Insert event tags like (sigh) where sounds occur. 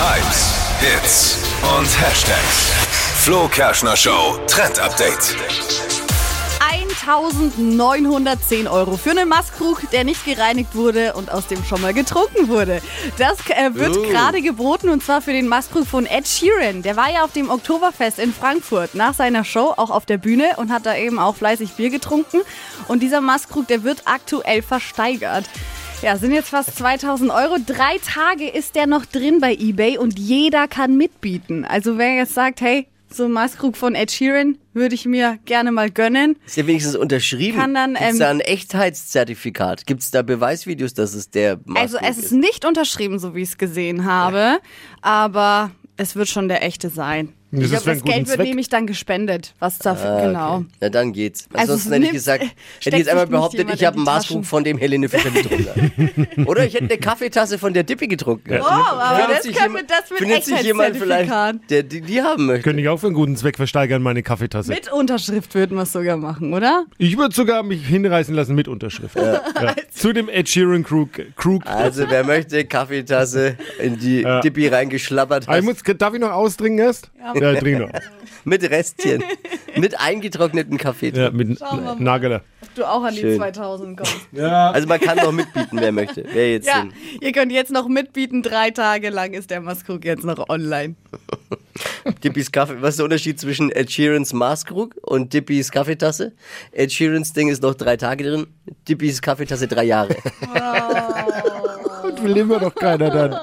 Hypes, Hits und Hashtags. Flo Kerschner Show Trend Update. 1910 Euro für einen Maßkrug, der nicht gereinigt wurde und aus dem schon mal getrunken wurde. Das äh, wird Oh. gerade geboten und zwar für den Maßkrug von Ed Sheeran. Der war ja auf dem Oktoberfest in Frankfurt nach seiner Show auch auf der Bühne und hat da eben auch fleißig Bier getrunken. Und dieser Maßkrug, der wird aktuell versteigert. Ja, sind jetzt fast 2000 Euro. Drei Tage ist der noch drin bei eBay und jeder kann mitbieten. Also wer jetzt sagt, hey, so ein Maßkrug von Ed Sheeran würde ich mir gerne mal gönnen. Ist ja wenigstens unterschrieben. Kann dann, Gibt's ähm, da ein Echtheitszertifikat? Gibt es da Beweisvideos, dass es der Also Maßkrug es ist nicht unterschrieben, so wie ich es gesehen habe, aber es wird schon der echte sein. Das glaub, für einen das Geld wird Zweck. nämlich dann gespendet, was dafür, genau. Okay. Na dann geht's. Also Ansonsten es hätte ich gesagt, (laughs) hätte ich jetzt einmal behauptet, ich habe in einen Maßkrug, Taschen. von dem Helene Fischer getrunken. (laughs) Oder ich hätte eine Kaffeetasse von der Dippy getrunken. Oh, aber Findet das sich können wir, das mit findet sich jemand vielleicht, der die, die haben möchte. Könnte ich auch für einen guten Zweck versteigern, meine Kaffeetasse. Mit Unterschrift würden wir es sogar machen, oder? Ich würde sogar mich hinreißen lassen mit Unterschrift. Ja. Zu dem Ed Sheeran Krug. Krug. Also wer möchte Kaffeetasse in die Ja. Dippy reingeschlappert Ah, ich hat, muss, darf ich noch austrinken erst? Ja, ich trinke noch. (laughs) mit Restchen, mit eingetrockneten Kaffee. Ja, mit. Nageler. Ob du auch an die Schön. 2000 kommst. (laughs) Also man kann noch mitbieten, wer möchte. Wer jetzt Ja, den ihr könnt jetzt noch mitbieten. Drei Tage lang ist der Maskrug jetzt noch online. (laughs) Dippys Kaffee. Was ist der Unterschied zwischen Ed Sheerans Maßkrug und Dippys Kaffeetasse? Ed Sheerans Ding ist noch drei Tage drin, Dippys Kaffeetasse drei Jahre. Und will immer noch keiner dann.